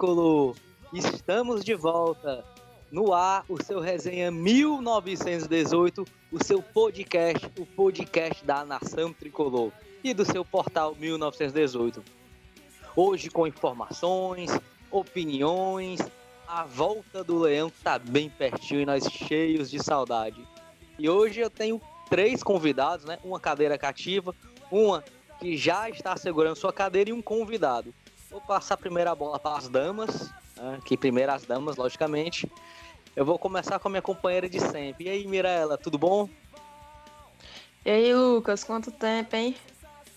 tricolor, estamos de volta no ar, o seu resenha 1918, o seu podcast, o podcast da nação tricolor e do seu portal 1918. Hoje com informações, opiniões, a volta do leão tá bem pertinho e nós cheios de saudade. E hoje eu tenho três convidados, né? Uma cadeira cativa, uma que já está segurando sua cadeira e um convidado. Vou passar a bola para as damas, né? que primeiro as damas, logicamente. Eu vou começar com a minha companheira de sempre. E aí, Mirella, tudo bom? E aí, Lucas, quanto tempo, hein?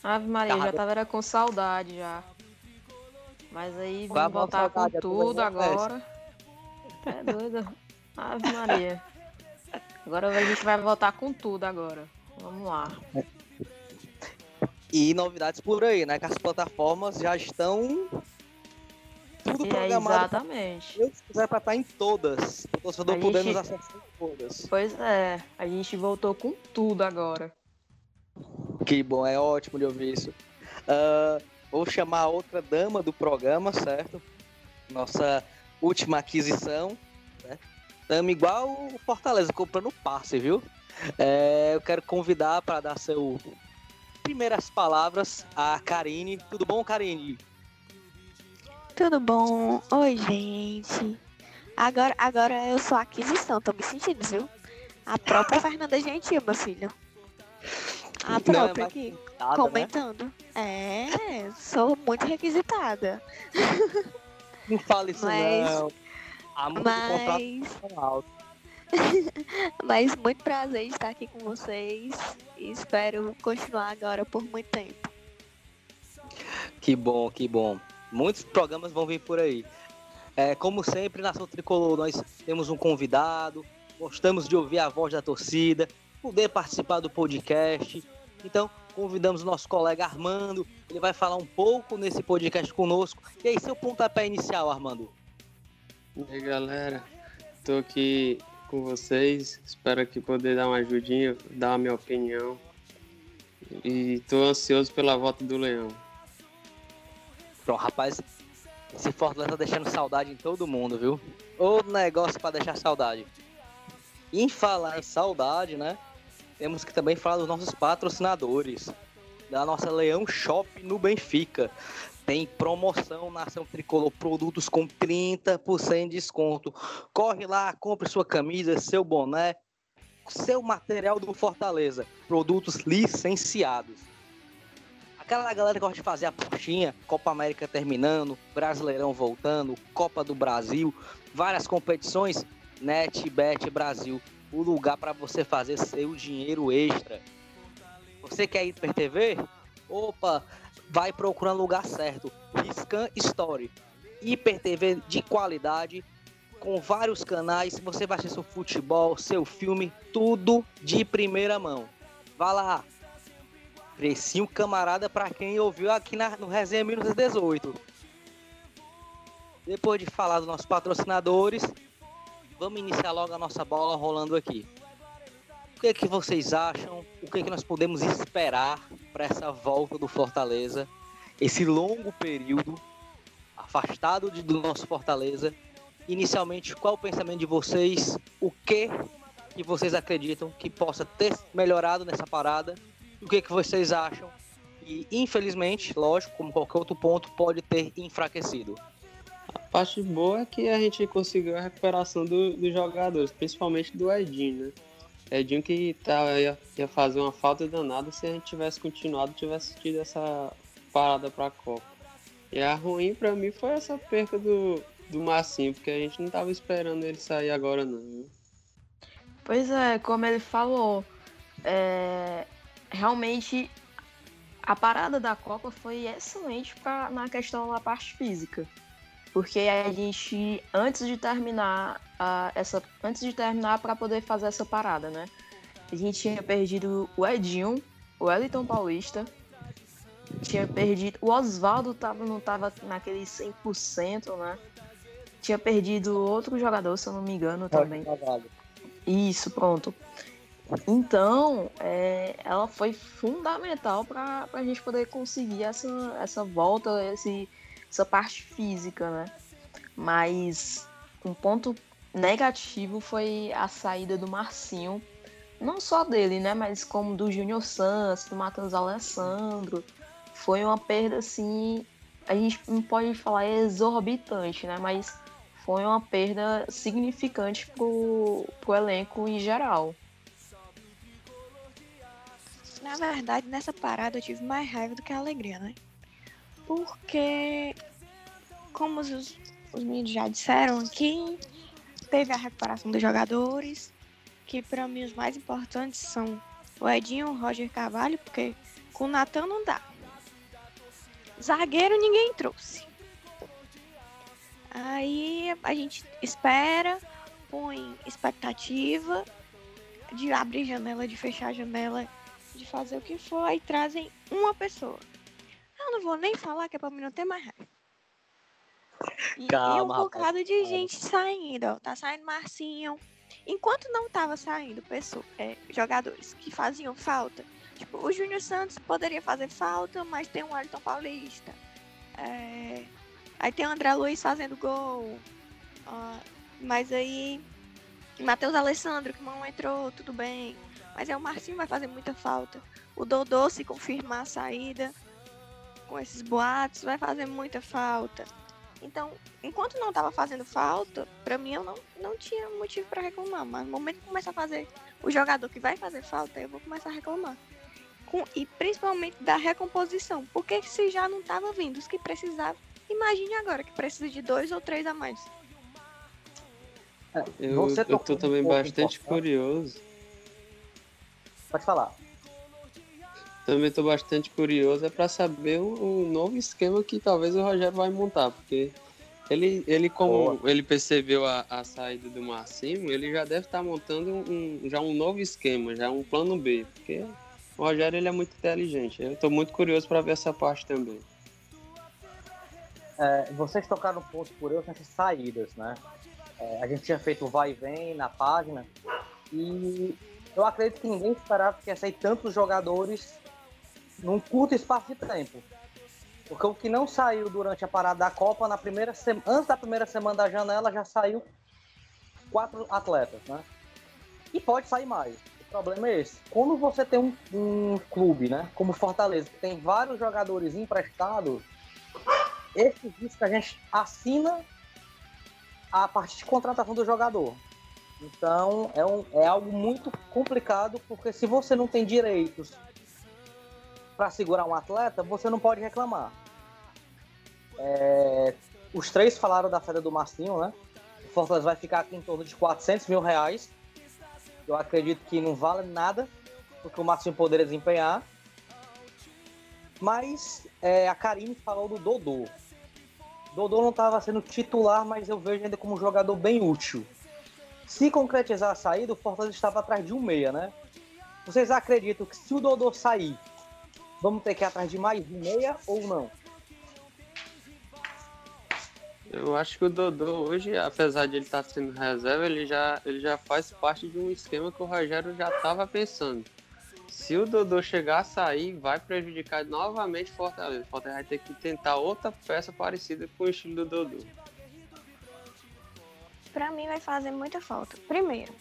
Ave Maria, já tava era com saudade já. Mas aí vamos voltar com tudo agora. É doido. Ave Maria. Agora a gente vai voltar com tudo agora. Vamos lá. E novidades por aí, né? Que as plataformas já estão tudo é, programado. Exatamente. Se quiser pra estar em todas. O torcedor podendo gente... acessar em todas. Pois é, a gente voltou com tudo agora. Que bom, é ótimo de ouvir isso. Uh, vou chamar outra dama do programa, certo? Nossa última aquisição. Né? Igual o Fortaleza, comprando passe, viu? É, eu quero convidar para dar seu primeiras palavras a Karine. Tudo bom, Karine? Tudo bom? Oi, gente. Agora, agora eu sou aquisição, tô me sentindo, viu? A própria Fernanda Gentil, meu filho. A própria aqui, né? comentando. Né? É, sou muito requisitada. Não fale isso mas, não. A mas... alto. Mas muito prazer estar aqui com vocês e espero continuar agora por muito tempo. Que bom, que bom. Muitos programas vão vir por aí. É, como sempre, na Nação Tricolor, nós temos um convidado, gostamos de ouvir a voz da torcida, poder participar do podcast. Então, convidamos o nosso colega Armando, ele vai falar um pouco nesse podcast conosco. E aí, seu pontapé inicial, Armando? E aí, galera, estou aqui com vocês. Espero aqui poder dar uma ajudinha, dar a minha opinião. E tô ansioso pela volta do Leão. Pronto, rapaz, esse Fortaleza tá deixando saudade em todo mundo, viu? Outro negócio para deixar saudade. E em falar em saudade, né? Temos que também falar dos nossos patrocinadores. Da nossa Leão Shop no Benfica. Tem promoção na ação tricolor, produtos com 30% de desconto. Corre lá, compre sua camisa, seu boné, seu material do Fortaleza. Produtos licenciados. Aquela galera que gosta de fazer a puxinha, Copa América terminando, Brasileirão voltando, Copa do Brasil, várias competições, NetBet Brasil, o lugar para você fazer seu dinheiro extra. Você quer ir para TV? Opa, vai procurando o lugar certo. Scan Story. Hiper TV de qualidade, com vários canais. Você vai assistir seu futebol, seu filme, tudo de primeira mão. Vá lá. Precinho camarada para quem ouviu aqui na, no Resenha 1918. Depois de falar dos nossos patrocinadores, vamos iniciar logo a nossa bola rolando aqui que, é que vocês acham? O que, é que nós podemos esperar para essa volta do Fortaleza? Esse longo período afastado de, do nosso Fortaleza. Inicialmente, qual o pensamento de vocês? O que que vocês acreditam que possa ter melhorado nessa parada? O que, que vocês acham? E infelizmente, lógico, como qualquer outro ponto, pode ter enfraquecido. A parte boa é que a gente conseguiu a recuperação do, dos jogadores, principalmente do Edinho, né? Edinho que tá, ia, ia, fazer uma falta danada se a gente tivesse continuado, tivesse tido essa parada pra Copa. E a ruim para mim foi essa perca do, do Massinho, porque a gente não tava esperando ele sair agora não. Pois é, como ele falou, é, realmente a parada da Copa foi excelente pra, na questão da parte física. Porque a gente, antes de terminar a, essa, antes de terminar para poder fazer essa parada, né? A gente tinha perdido o Edinho, o Wellington Paulista, tinha perdido. O Oswaldo tava, não estava naquele 100%, né? Tinha perdido outro jogador, se eu não me engano, também. Isso, pronto. Então, é, ela foi fundamental para a gente poder conseguir essa, essa volta, esse essa parte física, né? Mas um ponto negativo foi a saída do Marcinho, não só dele, né? Mas como do Júnior Santos, do Matheus Alessandro. Foi uma perda, assim, a gente não pode falar exorbitante, né? Mas foi uma perda significante pro, pro elenco em geral. Na verdade, nessa parada eu tive mais raiva do que alegria, né? Porque, como os, os meninos já disseram aqui, teve a recuperação dos jogadores, que para mim os mais importantes são o Edinho, o Roger Carvalho, porque com o Natan não dá. Zagueiro ninguém trouxe. Aí a gente espera, põe expectativa de abrir janela, de fechar janela, de fazer o que for, aí trazem uma pessoa. Eu não vou nem falar que é pra mim não ter mais raiva. E, Calma, e um rapaz, bocado de calma. gente saindo, ó. Tá saindo Marcinho. Enquanto não tava saindo pessoa, é, jogadores que faziam falta, tipo, o Júnior Santos poderia fazer falta, mas tem o Ayrton Paulista. É, aí tem o André Luiz fazendo gol. mas aí. Matheus Alessandro, que não entrou, tudo bem. Mas é o Marcinho vai fazer muita falta. O Dodô, se confirmar a saída com esses boatos, vai fazer muita falta. Então, enquanto não estava fazendo falta, pra mim eu não, não tinha motivo para reclamar. Mas no momento que começa a fazer o jogador que vai fazer falta, eu vou começar a reclamar. Com, e principalmente da recomposição. Porque se já não estava vindo os que precisavam, imagine agora que precisa de dois ou três a mais. Eu, Você eu tocou tô também bastante importante. curioso. Pode falar. Também tô bastante curioso é para saber o, o novo esquema que talvez o Rogério vai montar, porque ele, ele como ele percebeu a, a saída do Marcinho, ele já deve estar montando um, já um novo esquema, já um plano B, porque o Rogério ele é muito inteligente. Eu tô muito curioso para ver essa parte também. É, vocês tocaram um ponto curioso nessas saídas, né? É, a gente tinha feito o vai e vem na página e eu acredito que ninguém esperava que ia sair tantos jogadores num curto espaço de tempo. Porque o que não saiu durante a parada da Copa, na primeira antes da primeira semana da janela, já saiu quatro atletas, né? E pode sair mais. O problema é esse. Quando você tem um, um clube, né? Como Fortaleza, que tem vários jogadores emprestados, esse risco a gente assina a partir de contratação do jogador. Então é, um, é algo muito complicado, porque se você não tem direitos para segurar um atleta, você não pode reclamar. É, os três falaram da saída do Marcinho, né? O Fortaleza vai ficar aqui em torno de 400 mil reais. Eu acredito que não vale nada, porque o Marcinho poderia desempenhar. Mas é, a Karine falou do Dodô. Dodô não estava sendo titular, mas eu vejo ainda como um jogador bem útil. Se concretizar a saída, o Fortaleza estava atrás de um meia, né? Vocês acreditam que se o Dodô sair, vamos ter que ir atrás de mais um meia ou não? Eu acho que o Dodô hoje, apesar de ele estar sendo reserva, ele já, ele já faz parte de um esquema que o Rogério já estava pensando. Se o Dodô chegar a sair, vai prejudicar novamente o Fortaleza. O Fortaleza vai ter que tentar outra peça parecida com o estilo do Dodô. Pra mim vai fazer muita falta. Primeiro,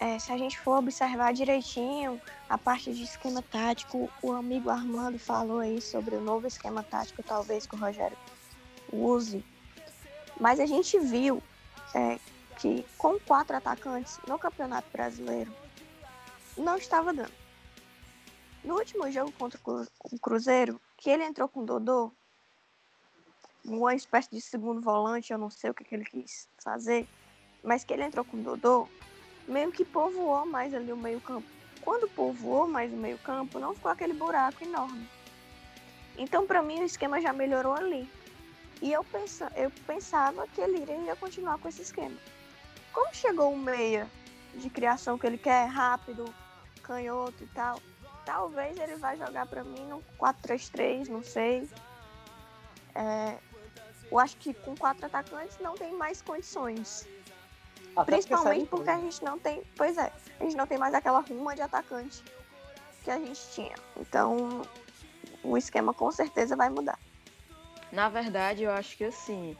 é, se a gente for observar direitinho a parte de esquema tático, o amigo Armando falou aí sobre o novo esquema tático, talvez que o Rogério use. Mas a gente viu é, que com quatro atacantes no Campeonato Brasileiro não estava dando. No último jogo contra o Cru- o Cruzeiro, que ele entrou com o Dodô, uma espécie de segundo volante, eu não sei o que, que ele quis fazer, mas que ele entrou com o Dodô, meio que povoou mais ali o meio-campo. Quando povoou mais o meio-campo, não ficou aquele buraco enorme. Então, para mim, o esquema já melhorou ali. E eu, pensa, eu pensava que ele iria continuar com esse esquema. Como chegou o meia de criação que ele quer, rápido, canhoto e tal, talvez ele vai jogar para mim no 4-3-3, não sei. É, eu acho que com quatro atacantes não tem mais condições. Até Principalmente porque porque a gente não tem. Pois é, a gente não tem mais aquela ruma de atacante que a gente tinha. Então o esquema com certeza vai mudar. Na verdade, eu acho que assim,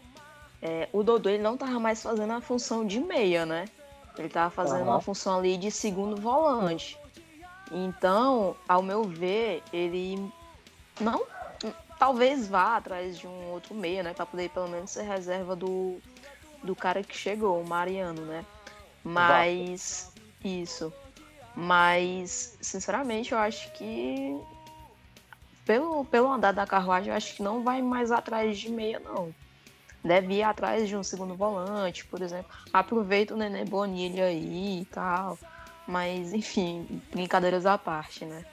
é, o Dodô ele não tava mais fazendo a função de meia, né? Ele tava fazendo Aham. uma função ali de segundo volante. Então, ao meu ver, ele não talvez vá atrás de um outro meia, né, Pra poder pelo menos ser reserva do do cara que chegou, o Mariano, né? Mas isso. Mas sinceramente, eu acho que pelo pelo andar da carruagem, eu acho que não vai mais atrás de meia não. Deve ir atrás de um segundo volante, por exemplo. Aproveita o Nenê Bonilha aí e tal. Mas, enfim, brincadeiras à parte, né?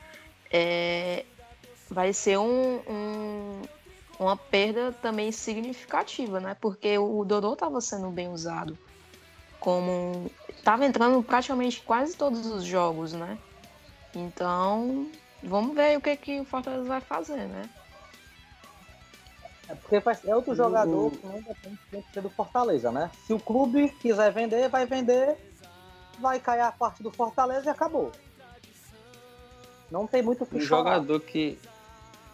É, vai ser um, um- uma perda também significativa, né? Porque o Dodô estava sendo bem usado. Como. Tava entrando praticamente quase todos os jogos, né? Então, vamos ver o que, que o Fortaleza vai fazer, né? É porque é outro O- jogador o- que não depende tem que ser do Fortaleza, né? Se o clube quiser vender, vai vender, vai cair a parte do Fortaleza e acabou. Não tem muito o que Um jogador que.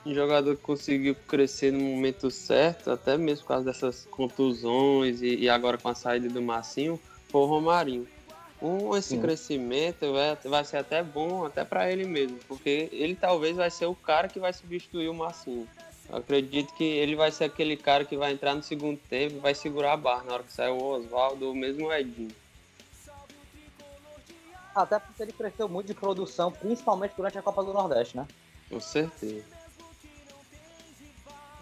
Um jogador que conseguiu crescer no momento certo, até mesmo por causa dessas contusões e, e agora com a saída do Massinho, foi o Romarinho. Um, esse Sim. crescimento vai, vai ser até bom até para ele mesmo, porque ele talvez vai ser o cara que vai substituir o Massinho. Eu acredito que ele vai ser aquele cara que vai entrar no segundo tempo e vai segurar a barra na hora que sair o Oswaldo ou mesmo o Edinho. Até porque ele cresceu muito de produção, principalmente durante a Copa do Nordeste, né? Com certeza.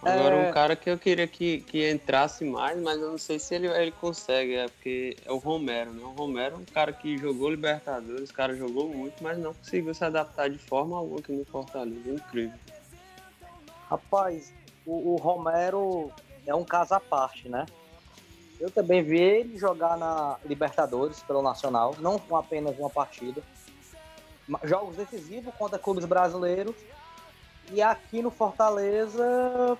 Agora, É. um cara que eu queria que, que entrasse mais, mas eu não sei se ele, ele consegue, é porque é o Romero, né? O Romero é um cara que jogou Libertadores, o cara jogou muito, mas não conseguiu se adaptar de forma alguma aqui no Fortaleza. Incrível. Rapaz, o, o Romero é um caso à parte, né? Eu também vi ele jogar na Libertadores pelo Nacional, não com apenas uma partida. Jogos decisivos contra clubes brasileiros. E aqui no Fortaleza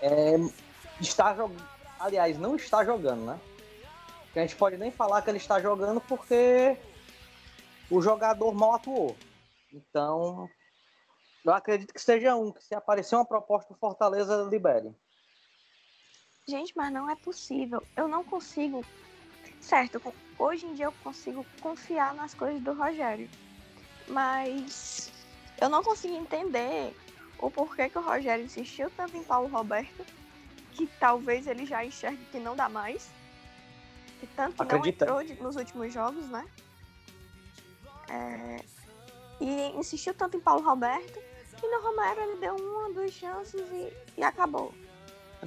é, está jogando. Aliás, não está jogando, né? Que a gente pode nem falar que ele está jogando porque o jogador mal atuou. Então, eu acredito que seja um, que se aparecer uma proposta do Fortaleza, libere. Gente, mas não é possível. Eu não consigo. Certo, hoje em dia eu consigo confiar nas coisas do Rogério. Mas eu não consigo entender o porquê que o Rogério insistiu tanto em Paulo Roberto, que talvez ele já enxergue que não dá mais. Que tanto que Acredita? não entrou nos últimos jogos, né? É, E insistiu tanto em Paulo Roberto, e no Romero ele deu uma, duas chances e, e acabou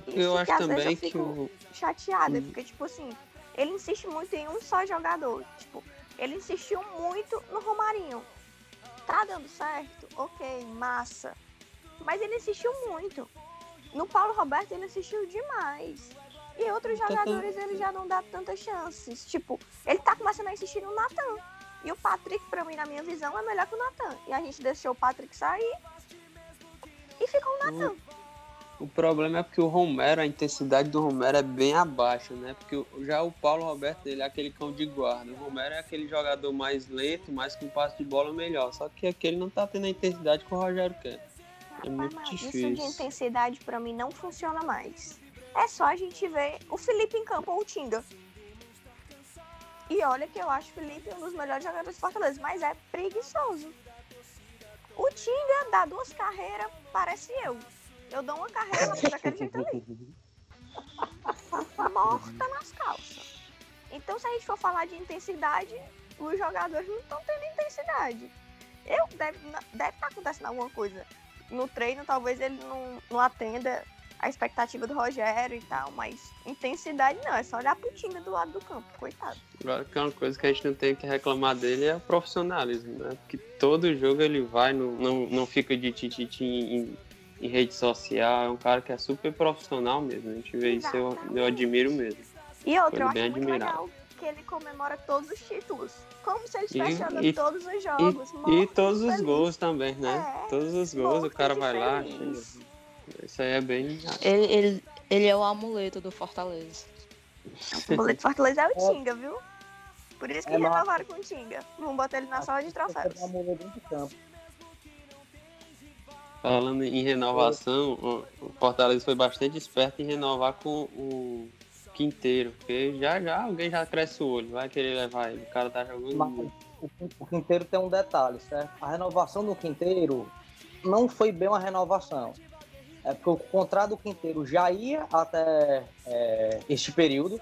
Isso eu que acho também eu que o. chateada, Hum. porque, tipo assim, ele insiste muito em um só jogador. Tipo, ele insistiu muito no Romarinho. Tá dando certo? Ok, massa. Mas ele insistiu muito. No Paulo Roberto ele insistiu demais. E outros Tá jogadores ele já não dá tantas chances. Tipo, ele tá começando a insistir no Natan. E o Patrick, pra mim, na minha visão, é melhor que o Natan. E a gente deixou o Patrick sair. E ficou o Natan. O problema é porque o Romero, a intensidade do Romero é bem abaixo, né? Porque já o Paulo Roberto, ele é aquele cão de guarda. O Romero é aquele jogador mais lento, mais com passe de bola melhor. Só que aquele não tá tendo a intensidade que o Rogério quer. É muito Rapaz, mas difícil. Isso de intensidade pra mim não funciona mais. É só a gente ver o Felipe em campo ou o Tinga. E olha que eu acho o Felipe um dos melhores jogadores do Fortaleza, mas é preguiçoso. O Tinga dá duas carreiras, parece eu. Eu dou uma carreira ela fica daquele jeito ali. Morta nas calças. Então, se a gente for falar de intensidade, os jogadores não estão tendo intensidade. Eu deve deve estar acontecendo alguma coisa no treino, talvez ele não, não atenda a expectativa do Rogério e tal, mas intensidade não, é só olhar pro time do lado do campo, coitado. Agora que é uma coisa que a gente não tem que reclamar dele é o profissionalismo, né? Porque todo jogo ele vai, não, não, não fica de tititi em, rede social. É um cara que é super profissional mesmo. A gente vê isso, eu, eu admiro mesmo. E outra, eu Foi acho bem muito admirável. legal que ele comemora todos os títulos, como se ele E- estivesse jogando e- todos os E, jogos. e morto, todos os feliz. gols também, né? É, todos os gols, o cara vai lá. chega. Isso aí é bem. Ele, ele, ele é o amuleto do Fortaleza. O boleto Fortaleza é o Tinga, viu? Por isso que É, renovaram com o Tinga. Vamos botar ele na sala de troféus. Uma mulher dentro de campo. Falando em renovação, o Fortaleza foi bastante esperto em renovar com o Quinteiro, porque já já alguém já cresce o olho, vai querer levar ele. O cara tá jogando Mas muito. o, Quinteiro tem um detalhe, certo? A renovação do Quinteiro não foi bem uma renovação. É porque o contrato do Quinteiro já ia até é, este período,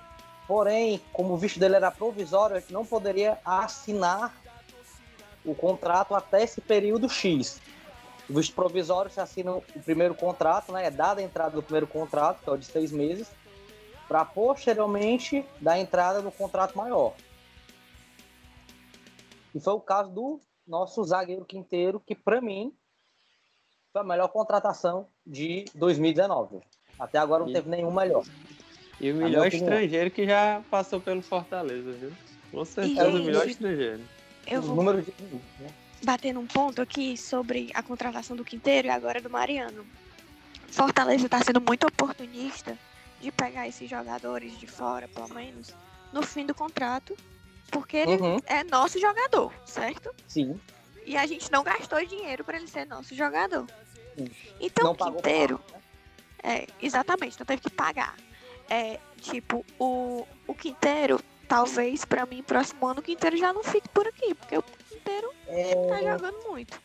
porém, como o visto dele era provisório, ele não poderia assinar o contrato até esse período X. O visto provisório se assina o primeiro contrato, né? É dada a entrada do primeiro contrato, que é o de seis meses, para posteriormente dar a entrada no contrato maior. E foi o caso do nosso zagueiro Quinteiro, que para mim foi a melhor contratação de 2019. Até agora não E- teve nenhum melhor. E o melhor estrangeiro que já passou pelo Fortaleza, viu? Com certeza o gente, melhor estrangeiro. Eu Os vou números de. né? Bater num ponto aqui sobre a contratação do Quinteiro e agora do Mariano. Fortaleza está sendo muito oportunista de pegar esses jogadores de fora, pelo menos, no fim do contrato, porque ele Uhum, é nosso jogador, certo? sim. E a gente não gastou dinheiro para ele ser nosso jogador. Sim. Então não o pagou Quinteiro, pago, né? é, exatamente, não teve que pagar. É, tipo, o, o Quinteiro, talvez para mim, próximo ano, o Quinteiro já não fique por aqui, porque o Quinteiro tá É, jogando muito.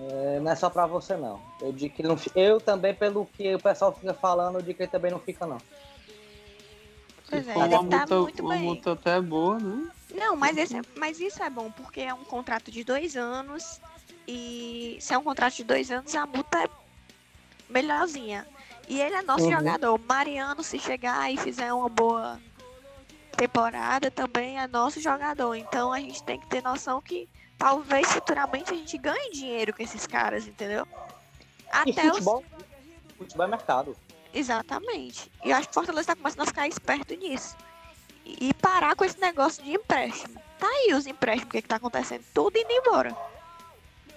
é, não é só pra você, não. Eu digo que não Eu também, pelo que o pessoal fica falando, eu digo que ele também não fica, não. Pois é, uma tá multa, muito uma bem. multa até boa, né? Não, mas, esse é- mas isso é bom, porque é um contrato de dois anos. E se é um contrato de dois anos, a multa é melhorzinha. E ele é nosso Uhum. jogador. Mariano, se chegar e fizer uma boa temporada, também é nosso jogador. Então a gente tem que ter noção que talvez futuramente a gente ganhe dinheiro com esses caras, entendeu? E Até os. futebol, futebol é mercado. Exatamente. E eu acho que o Fortaleza tá começando a ficar esperto nisso. E e parar com esse negócio de empréstimo. Tá aí os empréstimos, o que, que tá acontecendo? Tudo indo embora.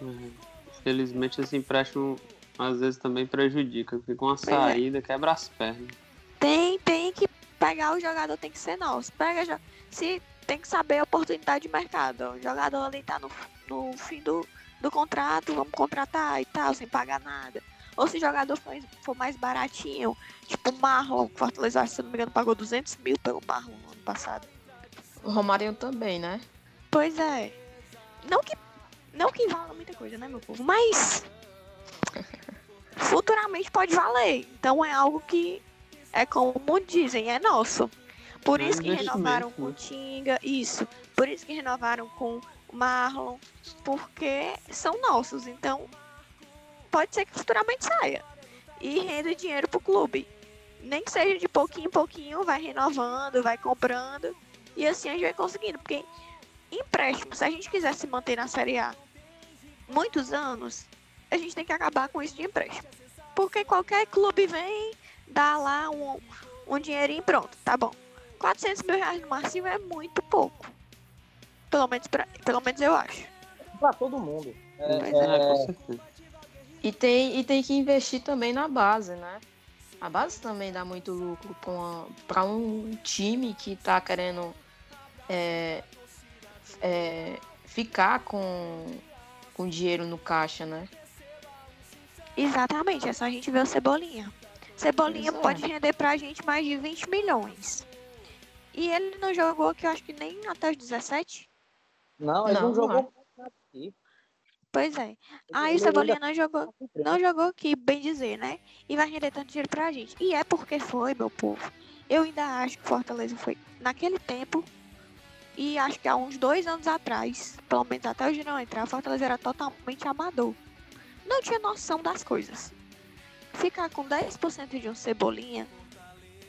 Uhum. Infelizmente esse empréstimo às vezes também prejudica, porque com a é. saída quebra as pernas. Tem, tem que pegar o jogador, tem que ser nosso. Pega, se tem que saber a oportunidade de mercado. O jogador ali tá no, no fim do, do contrato, vamos contratar e tal, sem pagar nada. Ou se o jogador for, for mais baratinho, tipo o Marlon, o Fortaleza, se não me engano, pagou 200 mil pelo Marlon no ano passado. O Romarinho também, né? Pois é. Não que, não que valha muita coisa, né, meu povo? Mas futuramente pode valer. Então é algo que é como dizem, é nosso. Por É isso que renovaram com né? o Tinga, isso. Por isso que renovaram com o Marlon, porque são nossos. Então pode ser que futuramente saia e renda dinheiro pro clube. Nem que seja de pouquinho em pouquinho, vai renovando, vai comprando. E assim a gente vai conseguindo. Porque empréstimo, se a gente quiser se manter na Série A muitos anos, a gente tem que acabar com isso de empréstimo. Porque qualquer clube vem, dá lá um, um dinheirinho pronto, tá bom. 400 mil reais no Marcinho é muito pouco. Pelo menos, pra, pelo menos eu acho. Pra todo mundo. É, É, é, com certeza. E tem, e tem que investir também na base, né? A base também dá muito lucro para um time que tá querendo é, é, ficar com, com dinheiro no caixa, né? Exatamente, é só a gente ver o Cebolinha. Cebolinha é. pode render pra gente mais de 20 milhões. E ele não jogou aqui, eu acho que nem até os 17. Não, ele não, Não, jogou aqui. Pois é. Aí o Ele Cebolinha não jogou, não jogou aqui, bem dizer, né? E vai render tanto dinheiro pra gente. E é porque foi, meu povo. Eu ainda acho que Fortaleza foi naquele tempo. E acho que há uns dois anos atrás, pelo menos até o Girão entrar, Fortaleza era totalmente amador. Não tinha noção das coisas. Ficar com 10% de um cebolinha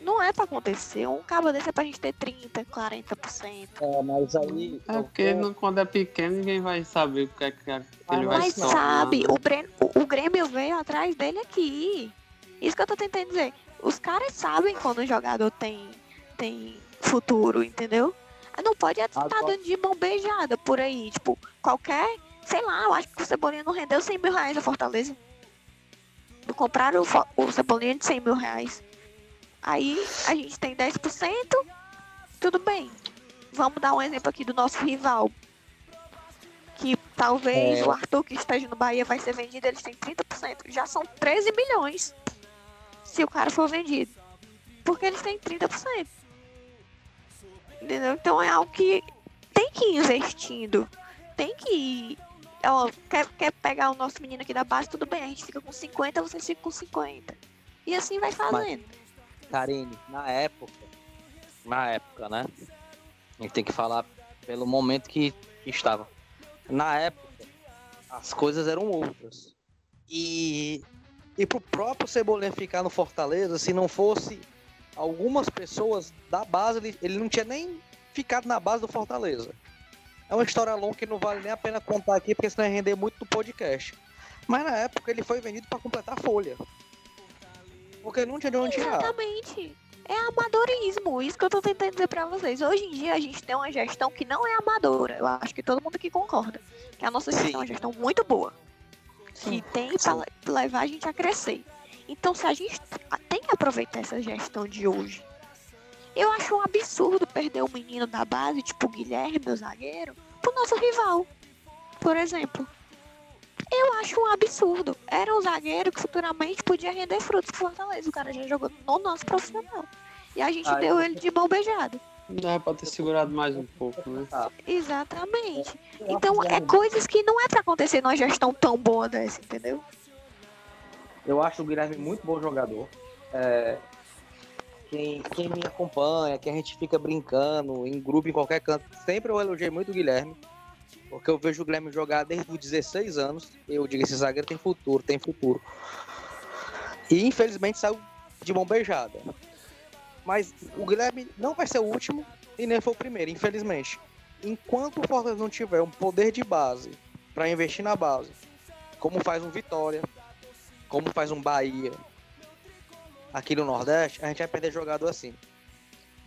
não é pra acontecer. Um cabo desse é pra gente ter 30%, 40%. É, mas aí. É eu porque não- quando é pequeno ninguém vai saber o que é que é- que ele vai Mas se tornar, sabe, né? o, Breno, o, Grêmio veio atrás dele aqui. Isso que eu tô tentando dizer. Os caras sabem quando o jogador tem, tem futuro, entendeu? Ah, Não pode estar Agora- dando de mão beijada por aí. Tipo, qualquer. Sei lá, eu acho que o Cebolinha não rendeu 100 mil reais a Fortaleza. Compraram o, o Cebolinha de 100 mil reais. Aí a gente tem 10%, tudo bem. Vamos dar um exemplo aqui do nosso rival. que talvez É. o Arthur que esteja no Bahia vai ser vendido, eles têm 30%. Já são 13 milhões se o cara for vendido. Porque eles têm 30%. Entendeu? Então é algo que tem que ir investindo. Tem que ir. Ó, quer, quer pegar o nosso menino aqui da base, tudo bem, a gente fica com 50, vocês ficam com 50. E assim vai fazendo. Karine, na época, na época, né? A gente tem que falar pelo momento que estava. Na época, as coisas eram outras. E, e pro próprio Cebolinha ficar no Fortaleza, se não fosse algumas pessoas da base, ele, ele não tinha nem ficado na base do Fortaleza. É uma história longa que não vale nem a pena contar aqui, porque senão ia render muito do podcast. Mas na época ele foi vendido para completar a folha. Porque não tinha de onde tirar. Exatamente. É amadorismo, isso que eu tô tentando dizer pra vocês. Hoje em dia a gente tem uma gestão que não é amadora. Eu acho que todo mundo aqui concorda. Que a nossa gestão é uma Sim. gestão muito boa. Que Sim. tem pra le- levar a gente a crescer. Então se a gente tem que aproveitar essa gestão de hoje. Eu acho um absurdo perder um menino da base, tipo o Guilherme, meu zagueiro, pro nosso rival. Por exemplo. Eu acho um absurdo. Era um zagueiro que futuramente podia render frutos pro Fortaleza. O cara já jogou no nosso profissional. E a gente Ah, deu eu- ele de mão beijada. Dava pra ter segurado mais um pouco, né? Exatamente. Então é coisas que não é pra acontecer numa gestão tão boa dessa, entendeu? Eu acho o Guilherme muito bom jogador. É, quem, quem me acompanha, que a gente fica brincando em grupo, em qualquer canto, sempre eu elogiei muito o Guilherme. Porque eu vejo o Guilherme jogar desde os 16 anos. Eu digo, esse zagueiro tem futuro, tem futuro. E infelizmente saiu de mão beijada. Mas o Guilherme não vai ser o último e nem foi o primeiro, infelizmente. Enquanto o Fortaleza não tiver um poder de base para investir na base, como faz um Vitória, como faz um Bahia aqui no Nordeste, a gente vai perder jogador assim.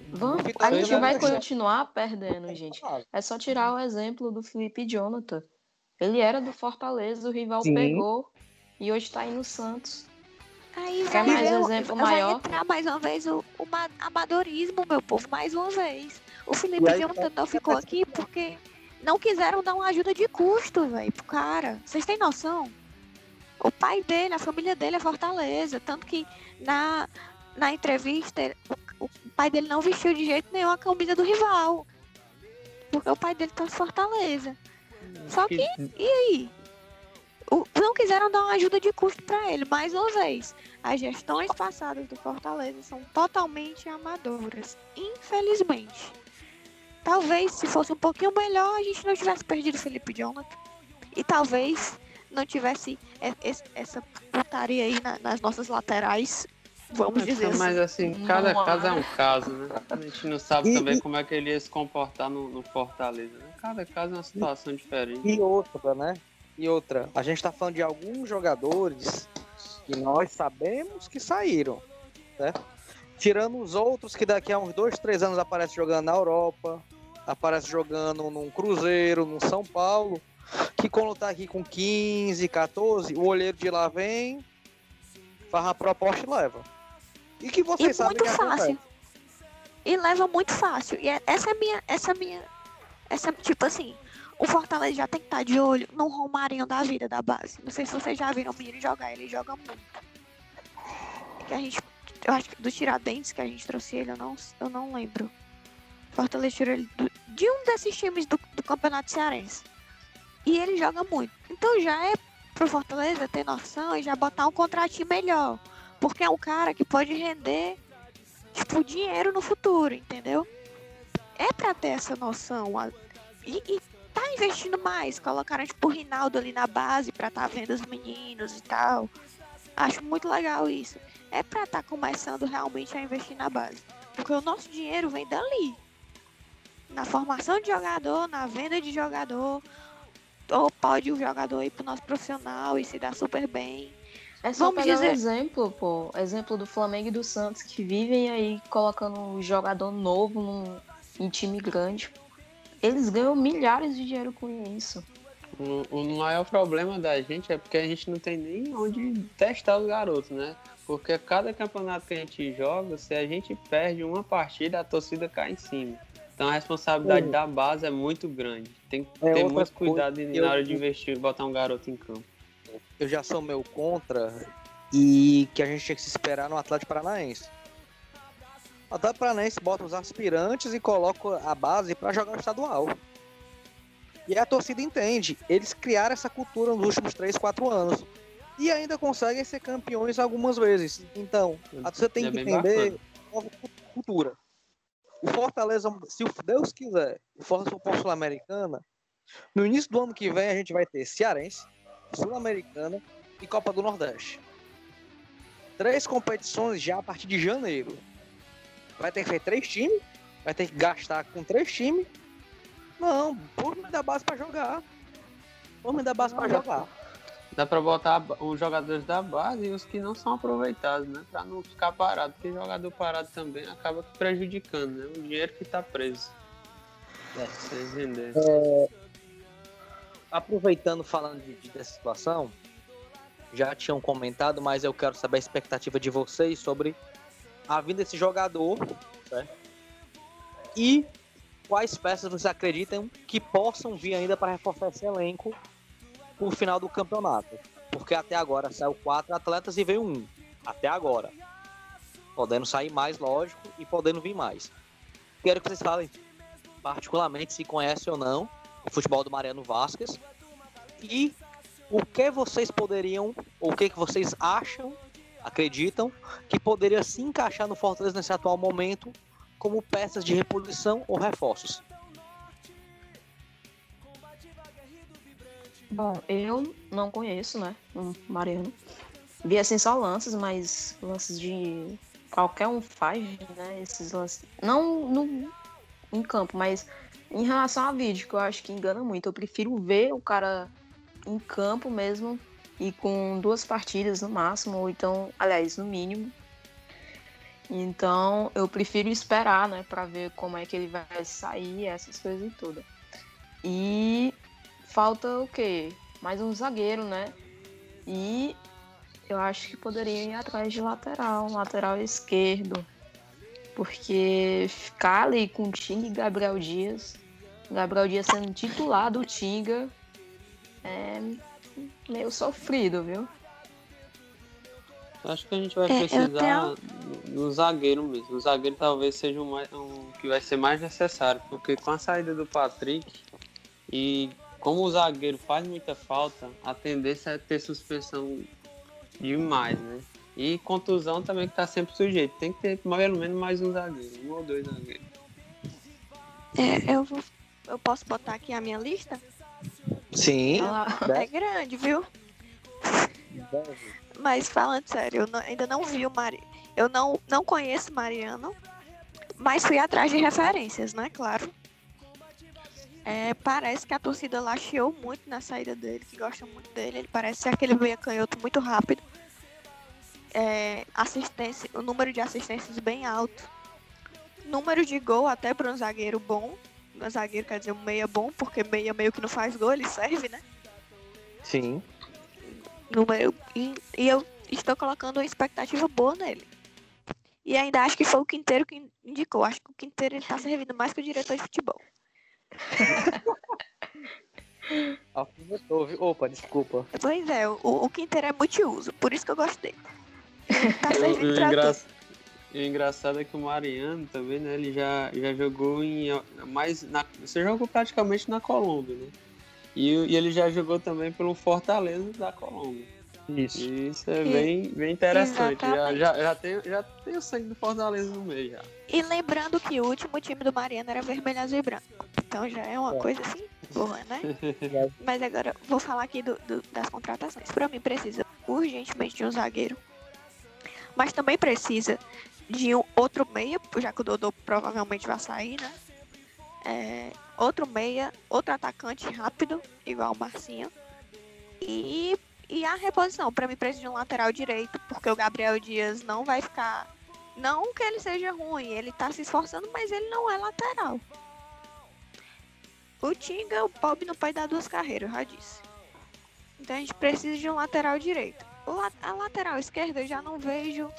Vamos, a gente já vai vai- continuar perdendo, gente. É só tirar o exemplo do Felipe Jonathan. Ele era do Fortaleza, o rival Sim. pegou e hoje tá aí no Santos. Aí Quer vai mais um exemplo vai maior? entrar mais uma vez o, o ma- amadorismo, meu povo, mais uma vez. O Felipe aí, Jonathan não ficou aqui porque não quiseram dar uma ajuda de custo, velho, pro cara. Vocês têm noção? O pai dele, a família dele é Fortaleza. Tanto que na, na entrevista, o, o pai dele não vestiu de jeito nenhum a camisa do rival. Porque o pai dele tá em Fortaleza. Só que, e aí? O- não quiseram dar uma ajuda de custo para ele. Mais uma vez, as gestões passadas do Fortaleza são totalmente amadoras. Infelizmente. Talvez, se fosse um pouquinho melhor, a gente não tivesse perdido o Felipe Jonathan. E talvez não tivesse e- es- essa putaria aí na- nas nossas laterais. Vamos dizer assim. Mas assim, cada Não caso é um caso, né? A gente não sabe E- também e- como é que ele ia se comportar no, no Fortaleza. Né? Cada caso é uma situação diferente. E outra, né? E outra, a gente tá falando de alguns jogadores que nós sabemos que saíram, né? Tirando os outros que daqui a uns dois, três anos aparecem jogando na Europa, aparece jogando num Cruzeiro, num São Paulo, que quando tá aqui com 15, 14, o olheiro de lá vem, faz a proposta e leva. E que vocês E sabem muito que acontece. fácil. E leva muito fácil. E é- essa é minha. Essa é minha. Essa, tipo assim, o Fortaleza já tem que estar de olho no Romarinho da vida da base. Não sei se vocês já viram o menino jogar, ele joga muito. Que a gente. Eu acho que do Tiradentes que a gente trouxe ele, eu não, eu não lembro. Fortaleza tirou ele do- de um desses times do, do Campeonato Cearense. E ele joga muito. Então já é pro Fortaleza ter noção e já botar um contratinho melhor. Porque é um cara que pode render, tipo, dinheiro no futuro, entendeu? É pra ter essa noção. E, e tá investindo mais. Colocaram, tipo, o Rinaldo ali na base pra tá vendo os meninos e tal. Acho muito legal isso. É pra tá começando realmente a investir na base. Porque o nosso dinheiro vem dali. Na formação de jogador, na venda de jogador. Ou pode o jogador ir pro nosso profissional e se dar super bem. É só Vamos pegar dizer- um exemplo, pô. Exemplo do Flamengo e do Santos, que vivem aí colocando um jogador novo num, em time grande. Eles ganham milhares de dinheiro com isso. O, o maior problema da gente é porque a gente não tem nem onde testar os garotos, né? Porque a cada campeonato que a gente joga, se a gente perde uma partida, a torcida cai em cima. Então a responsabilidade Uhum. da base é muito grande. Tem que É ter muito coisa cuidado que na hora eu- de investir e botar um garoto em campo. Eu já sou meu contra e que a gente tinha que se esperar no Atlético Paranaense. O Atlético Paranaense bota os aspirantes e coloca a base para jogar o estadual. E a torcida entende. Eles criaram essa cultura nos últimos 3, 4 anos. E ainda conseguem ser campeões algumas vezes. Então, a torcida tem É que entender bacana. nova cultura. O Fortaleza, se o Deus quiser, o Fortaleza for Sul-Americana, no início do ano que vem a gente vai ter Cearense, Sul-Americana e Copa do Nordeste. Três competições já a partir de janeiro. Vai ter que ter três times, vai ter que gastar com três times. Não, por me dar base pra jogar. Por me dar base pra jogar. Dá pra botar os jogadores da base e os que não são aproveitados, né? Pra não ficar parado. Porque jogador parado também acaba prejudicando, né? O dinheiro que tá preso. É. Render. Aproveitando falando de, de- dessa situação, já tinham comentado, mas eu quero saber a expectativa de vocês sobre a vinda desse jogador, certo? E quais peças vocês acreditam que possam vir ainda para reforçar esse elenco pro final do campeonato? Porque até agora saiu quatro atletas e veio um. Até agora. Podendo sair mais, lógico, e podendo vir mais. Quero que vocês falem, particularmente, se conhecem ou não o futebol do Mariano Vasquez e o que vocês poderiam, ou o que, que vocês acham, acreditam, que poderia se encaixar no Fortaleza nesse atual momento como peças de reposição ou reforços. Bom, eu não conheço, né? O Mariano. Vi assim só lances, mas lances de qualquer um faz, né? Esses lances. Não no, em campo, mas em relação a vídeo, que eu acho que engana muito. Eu prefiro ver o cara em campo mesmo e com duas partidas no máximo, ou então, aliás, no mínimo. Então, eu prefiro esperar, né, para ver como é que ele vai sair, essas coisas e tudo. E falta o quê? Mais um zagueiro, né? E eu acho que poderia ir atrás de lateral, lateral esquerdo. Porque ficar ali com o Tinga e Gabriel Dias, Gabriel Dias sendo titular do Tinga, é meio sofrido, viu? Acho que a gente vai É, eu precisar do zagueiro mesmo. O zagueiro talvez seja o mais, um, que vai ser mais necessário, porque com a saída do Patrick e como o zagueiro faz muita falta, a tendência é ter suspensão demais, né? E contusão também que tá sempre sujeito. Tem que ter pelo menos mais um zagueiro, um ou dois zagueiros. É, eu, vou, eu posso botar aqui a minha lista? Sim. Ela- É grande, viu? Mas falando sério, eu não- ainda não vi o Mari. Eu não, não conheço Mariano, mas fui atrás de referências, né? Claro. É, parece que a torcida lá chiou muito na saída dele, que gosta muito dele. Ele parece ser aquele meia canhoto muito rápido. É, assistência, o número de assistências bem alto. Número de gol até para um zagueiro bom. Um zagueiro quer dizer um meia bom, porque meia meio que não faz gol, ele serve, né? Sim. número e, e eu estou colocando uma expectativa boa nele. E ainda acho que foi o Quinteiro que indicou. Acho que o Quinteiro ele tá servindo mais que o diretor de futebol. Alfinetou, viu? Opa, desculpa. Pois é, o, o Quinteiro é multiuso, por isso que eu gosto dele. Ele tá O, servindo o pra engra- tudo. o engraçado é que o Mariano também, né? Ele já, já jogou em mais. Na, você jogou praticamente na Colômbia, né? E, e ele já jogou também pelo Fortaleza da Colômbia. Isso. Isso é E- bem, bem interessante. Já, Exatamente. já, já, tem, já tem o sangue do Fortaleza no meio já. E lembrando que o último time do Mariano era vermelho, azul e branco. Então já é uma É. coisa assim, boa, né? Mas agora vou falar aqui do, do- das contratações. Pra mim precisa urgentemente de um zagueiro. Mas também precisa de um outro meia, já que o Dodô provavelmente vai sair, né? É, outro meia, outro atacante rápido, igual o Marcinho. E, e a reposição. Pra mim precisa de um lateral direito, porque o Gabriel Dias não vai ficar. Não que ele seja ruim, ele tá se esforçando, mas ele não é lateral. O Tinga, o Bob não pode dar duas carreiras, eu já disse. Então a gente precisa de um lateral direito. A lateral esquerda eu já não vejo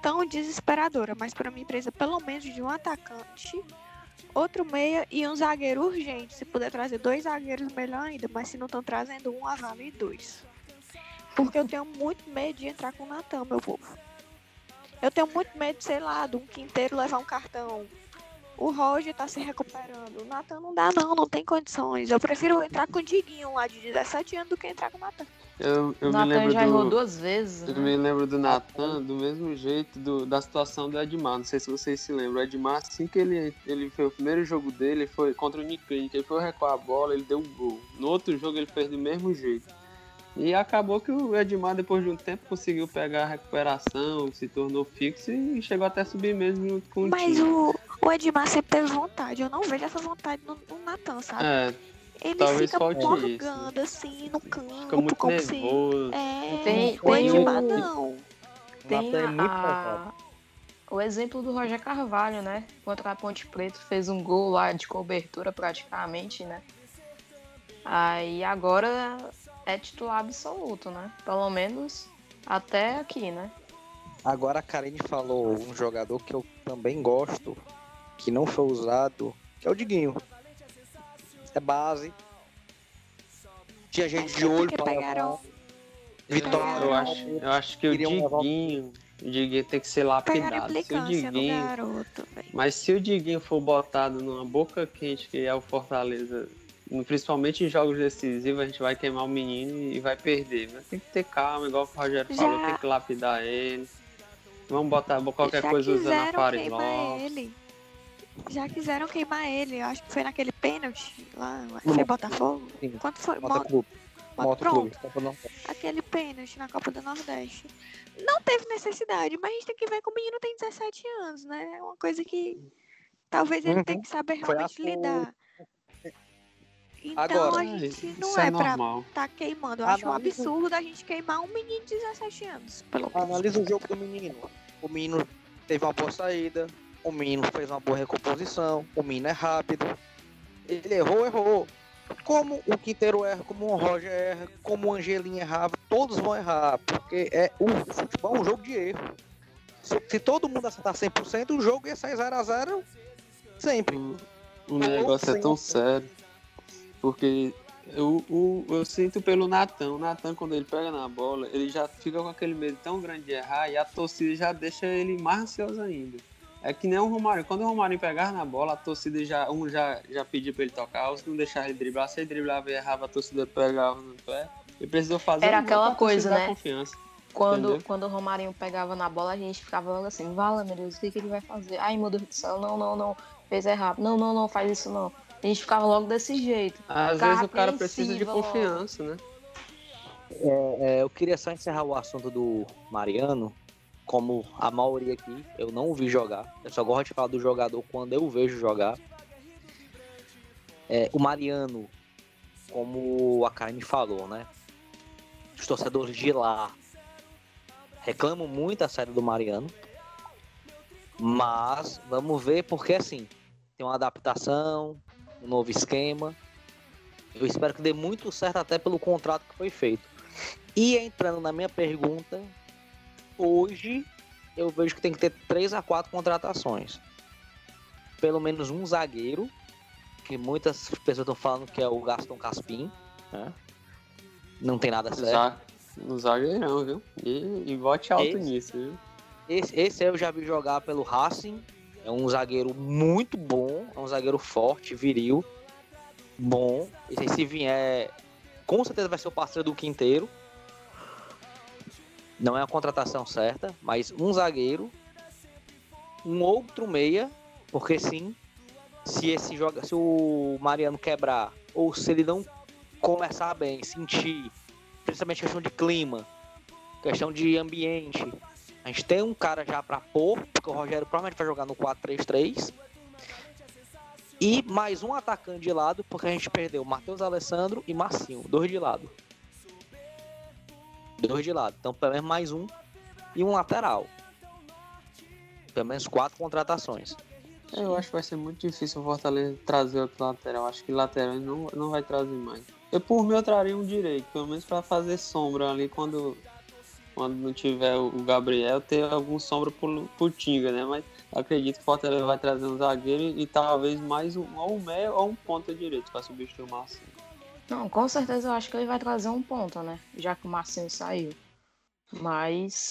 tão desesperadora, mas para mim precisa pelo menos de um atacante outro meia e um zagueiro urgente. Se puder trazer dois zagueiros, melhor ainda. Mas se não estão trazendo um, avale dois. Porque eu tenho muito medo de entrar com o Natan, meu povo. Eu tenho muito medo, sei lá, de um quinteiro levar um cartão. O Roger tá se recuperando. O Natan não dá, não, não tem condições. Eu prefiro entrar com o Diguinho lá de 17 anos do que entrar com o Natan. Eu, eu O me Natan lembro já do... errou duas vezes. Eu né? me lembro do Natan do mesmo jeito do, da situação do Edmar. Não sei se vocês se lembram. O Edmar, assim que ele, ele foi o primeiro jogo dele, foi contra o Nicklin, que ele foi recuar a bola, ele deu um gol. No outro jogo ele fez do mesmo jeito. E acabou que o Edmar, depois de um tempo, conseguiu pegar a recuperação, se tornou fixo e chegou até a subir mesmo junto com o Mas time. o, o Edmar sempre teve vontade. Eu não vejo essa vontade no, no Natan, sabe? É, Ele talvez fica morgando assim no campo. fica muito como se- nervoso. É, Tem- o tem Edmar o- não. Tem é muito a- o exemplo do Roger Carvalho, né? Contra a Ponte Preta, fez um gol lá de cobertura praticamente, né? Aí agora é titular absoluto, né? Pelo menos até aqui, né? Agora a Karine falou um jogador que eu também gosto, que não foi usado, que é o Diguinho. É base. Tinha gente de olho para pegaram- Vitória. Eu acho, eu acho que o Diguinho, o Diguinho tem que ser lapidado. Se o Diguinho garoto. Mas se o Diguinho for botado numa boca quente, que é o Fortaleza, principalmente em jogos decisivos, a gente vai queimar o menino e vai perder. Mas tem que ter calma, igual o Rogério Já- falou, tem que lapidar ele. Vamos botar qualquer Já coisa usando a quiseram Fares queimar Lopes. ele. Já quiseram queimar ele. Eu acho que foi naquele pênalti lá. Foi Botafogo? Sim. Quanto foi? Mota Mo- Clube. Mo- Mota Pronto. Clube. Copa não- aquele pênalti na Copa do Nordeste. Não teve necessidade, mas a gente tem que ver que o menino tem 17 anos, né? É uma coisa que talvez ele Uhum. tenha que saber Foi realmente a- lidar. Então Agora- a gente não é, é pra normal. tá queimando. Eu acho um Analisa- absurdo a gente queimar um menino de 17 anos. Pelo menos. Analisa o jogo do menino. O menino teve uma boa saída. O menino fez uma boa recomposição. O menino é rápido. Ele errou, errou. Como o Quinteiro erra, como o Roger erra, como o Angelinho errava, todos vão errar. Porque é o futebol é um jogo de erro. Se, se todo mundo acertar 100%, o jogo ia sair 0x0 sempre. O negócio é tão sério. Porque eu, o- eu sinto pelo Natan. O Natan, quando ele pega na bola, ele já fica com aquele medo tão grande de errar e a torcida já deixa ele mais ansioso ainda. É que nem o Romário. Quando o Romário pegar na bola, a torcida já, um já, já pedia pra ele tocar, outros não deixava ele driblar. Se ele driblava e errava, a torcida pegava no pé. Ele precisou fazer Era um aquela coisa, né? confiança. Quando, Entendeu? quando o Romarinho pegava na bola, a gente ficava logo assim, vala, meu Deus, o que, que ele vai fazer? Ai, meu Deus do céu, não, não, não, fez errado. Não, não, não, faz isso não. A gente ficava logo desse jeito. Às vezes o cara precisa de logo. confiança, né? É, eu queria só encerrar o assunto do Mariano. Como a maioria aqui, eu não o vi jogar. Eu só gosto de falar do jogador quando eu vejo jogar. É, o Mariano, como a Karine falou, né? Os torcedores de lá reclamam muito a saída do Mariano. Mas vamos ver, porque assim, tem uma adaptação, um novo esquema. Eu espero que dê muito certo até pelo contrato que foi feito. E entrando na minha pergunta, hoje eu vejo que tem que ter três a quatro contratações. Pelo menos um zagueiro, que muitas pessoas estão falando que é o Gaston Caspim, né? Não tem nada certo. No zagueirão, viu? E, e bote alto Esse- nisso, viu? Esse, esse eu já vi jogar pelo Racing. É um zagueiro muito bom, é um zagueiro forte, viril, bom. Aí, se vier, com certeza vai ser o parceiro do Quinteiro. Não é a contratação certa, mas um zagueiro, um outro meia, porque sim, se esse joga, se o Mariano quebrar ou se ele não começar bem, sentir, principalmente questão de clima, questão de ambiente, a gente tem um cara já pra pôr, porque o Rogério provavelmente vai jogar no 4-3-3. E mais um atacante de lado, porque a gente perdeu Matheus Alessandro e Marcinho, dois de lado. Dois de lado. Então, pelo menos mais um e um lateral. Pelo menos quatro contratações. Eu acho que vai ser muito difícil o Fortaleza trazer outro lateral. Acho que lateral não, não vai trazer mais. Eu, por mim, eu traria um direito, pelo menos pra fazer sombra ali quando, quando não tiver o Gabriel, ter algum sombra por, por Tinga, né? Mas acredito que o Fortaleza vai trazer um zagueiro e, talvez mais um, ou um meio ou um ponta direito para substituir o Marcinho. Não, com certeza eu acho que ele vai trazer um ponta, né? Já que o Marcinho saiu. Mas.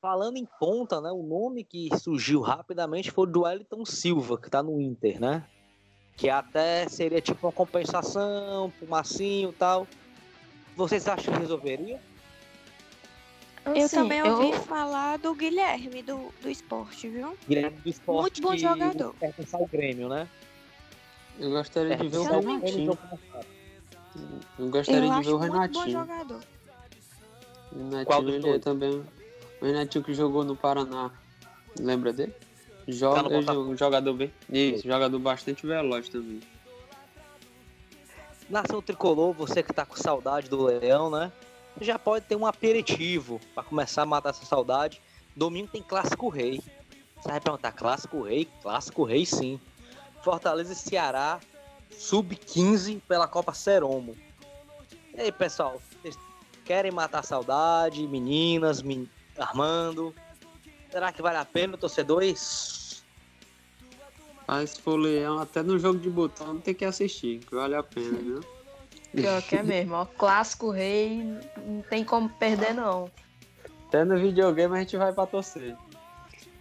Falando em ponta, né? O nome que surgiu rapidamente foi o do Wellington Silva, que tá no Inter, né? Que até seria tipo uma compensação pro Marcinho e tal. Vocês acham que resolveria? Eu Assim, também ouvi eu- falar do Guilherme do, do esporte, viu? Guilherme do Esporte. Muito bom jogador. pertence ao Grêmio, né? Eu gostaria de ver o. Renatinho. Eu gostaria Eu de acho ver o muito bom Renatinho. jogador. O Renatinho Qual ele é também. O Renatinho que jogou no Paraná. Lembra dele? Tá Joga, Botafogo. um jogador bem. Isso, jogador bastante veloz também. Nação Tricolor, você que tá com saudade do Leão, né? Já pode ter um aperitivo para começar a matar essa saudade. Domingo tem Clássico Rei. Você vai perguntar, Clássico Rei? Clássico Rei sim. Fortaleza e Ceará, sub-15 pela Copa Seromo. E aí, pessoal, vocês querem matar a saudade? Meninas, men- Armando? Será que vale a pena, torcedores? Mas se for leão, até no jogo de botão tem que assistir, que vale a pena, viu? Pior que é mesmo, ó. Clássico rei, não tem como perder, não. Até no videogame a gente vai pra torcer.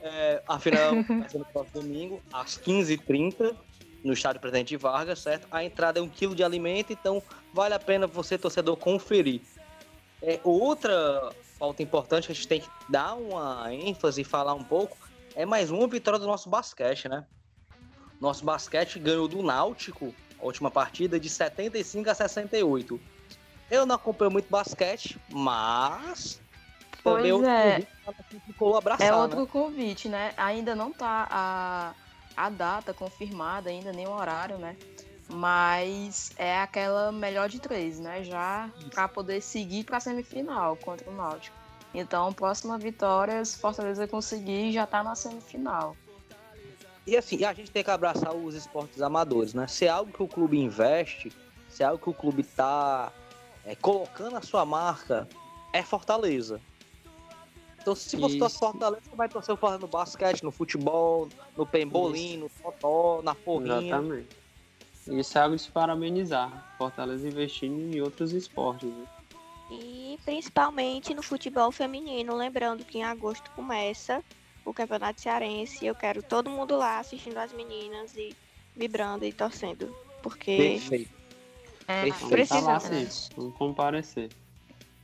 É, a final no próximo domingo, às 15h30, no estádio Presidente Vargas, certo? A entrada é um quilo de alimento, então vale a pena você, torcedor, conferir. É, outra pauta importante que a gente tem que dar uma ênfase e falar um pouco é mais uma vitória do nosso basquete, né? Nosso basquete ganhou do Náutico, a última partida, de 75 a 68. Eu não acompanho muito basquete, mas. Pois também outro é. convite para quem ficou abraçar, É né? outro convite, né? Ainda não tá a, a data confirmada, ainda nem o horário, né? Mas é aquela melhor de três, né? Já para poder seguir para semifinal contra o Náutico. Então, próxima vitória, se Fortaleza conseguir, já tá na semifinal. E assim, a gente tem que abraçar os esportes amadores, né? Se é algo que o clube investe, se é algo que o clube tá é, colocando a sua marca, é Fortaleza. Então, se você torce Fortaleza, você vai torcer o no basquete, no futebol, no pembolim, no totó, na porrinha. Exatamente. Isso é algo de se parabenizar. Fortaleza investindo em outros esportes, né? E principalmente no futebol feminino, lembrando que em agosto começa o Campeonato Cearense. Eu quero todo mundo lá assistindo as meninas e vibrando e torcendo. Porque Perfeito. É, lá sim. Vamos comparecer.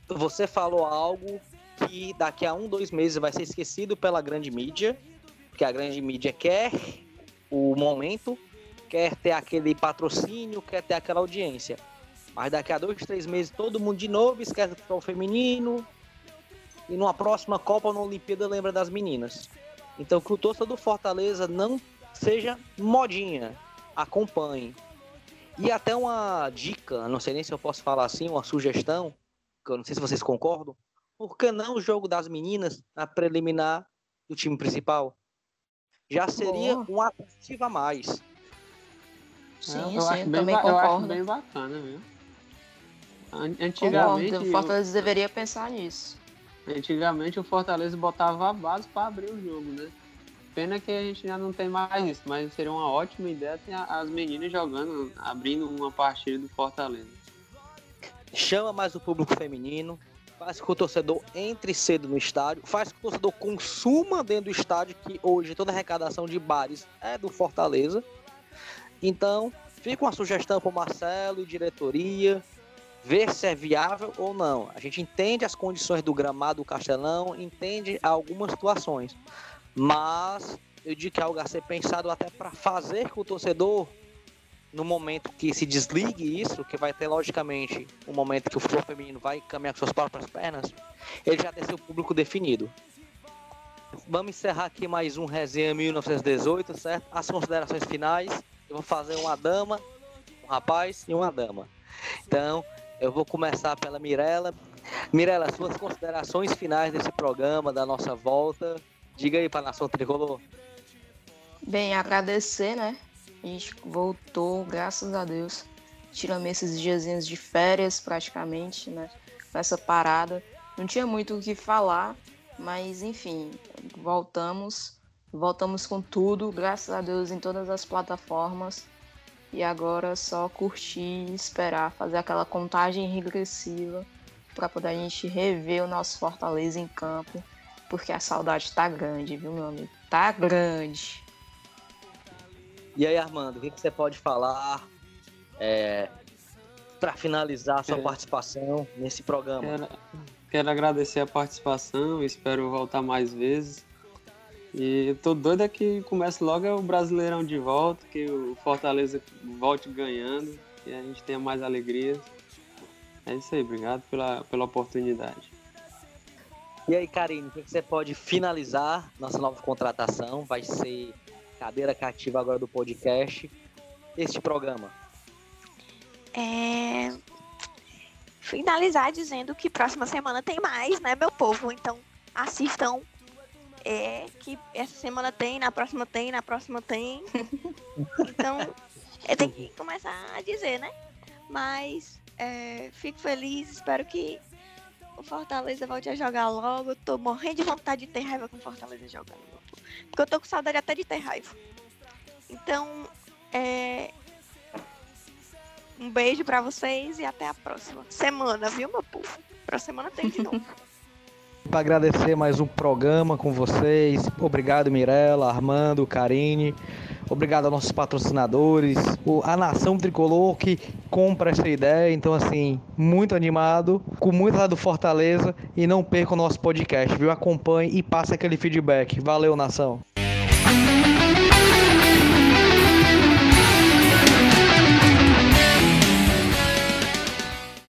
Você falou algo que daqui a um, dois meses vai ser esquecido pela grande mídia, porque a grande mídia quer o momento, quer ter aquele patrocínio, quer ter aquela audiência. Mas daqui a dois, três meses, todo mundo de novo esquece do futebol feminino. E numa próxima Copa ou na Olimpíada lembra das meninas. Então que o torcedor do Fortaleza não seja modinha. Acompanhe. E até uma dica, não sei nem se eu posso falar assim, uma sugestão, que eu não sei se vocês concordam. Por que não o jogo das meninas na preliminar do time principal? Já seria Boa. um atrativo a mais. sim, eu, sim, acho bem, também eu acho concordo. bem bacana, viu? An- Concordo, Antigamente, o Fortaleza deveria pensar nisso. Antigamente o Fortaleza botava a base para abrir o jogo, né? Pena que a gente já não tem mais isso, mas seria uma ótima ideia ter as meninas jogando, abrindo uma partida do Fortaleza. Chama mais o público feminino, faz com que o torcedor entre cedo no estádio, faz com que o torcedor consuma dentro do estádio, que hoje toda a arrecadação de bares é do Fortaleza. Então, fica uma sugestão para o Marcelo e diretoria, ver se é viável ou não. A gente entende as condições do gramado do Castelão, entende algumas situações, mas eu digo que é algo a ser pensado até para fazer com o torcedor no momento que se desligue isso, que vai ter logicamente um momento que o futebol feminino vai caminhar com suas próprias pernas, ele já tem seu público definido. Vamos encerrar aqui mais um Resenha 1918, certo? As considerações finais. Eu vou fazer uma dama, um rapaz e uma dama. Então, eu vou começar pela Mirella. Mirella, suas considerações finais desse programa, da nossa volta. Diga aí para a Nação Tricolor. Bem, agradecer, né? A gente voltou, graças a Deus. Tiramos esses diazinhos de férias, praticamente, né? Nessa parada. não tinha muito o que falar, mas enfim, voltamos, voltamos com tudo, graças a Deus, em todas as plataformas. E agora é só curtir e esperar, fazer aquela contagem regressiva para poder a gente rever o nosso Fortaleza em campo, porque a saudade tá grande, viu, meu amigo? Tá grande. E aí, Armando, o que, que você pode falar é, para finalizar a sua É. participação nesse programa? Quero, quero agradecer a participação, espero voltar mais vezes. E eu tô doido é que comece logo o Brasileirão de volta, que o Fortaleza volte ganhando e a gente tenha mais alegrias. É isso aí, obrigado pela, pela oportunidade. E aí, Karine, o que, que você pode finalizar nossa nova contratação? Vai ser cadeira cativa agora do podcast. Este programa. É... Finalizar dizendo que próxima semana tem mais, né, meu povo? Então assistam. É que essa semana tem, na próxima tem, na próxima tem. Então, eu tenho que começar a dizer, né? Mas é, fico feliz, espero que o Fortaleza volte a jogar logo. Eu tô morrendo de vontade de ter raiva com o Fortaleza jogando. Porque eu tô com saudade até de ter raiva. Então, é, um beijo pra vocês e até a próxima semana, viu, meu povo? Próxima semana tem de novo. Para agradecer mais um programa com vocês. Obrigado, Mirella, Armando, Karine. Obrigado aos nossos patrocinadores, a Nação Tricolor que compra essa ideia. Então, assim, muito animado, com muita lá do Fortaleza. E não perca o nosso podcast, viu? Acompanhe e passe aquele feedback. Valeu, Nação.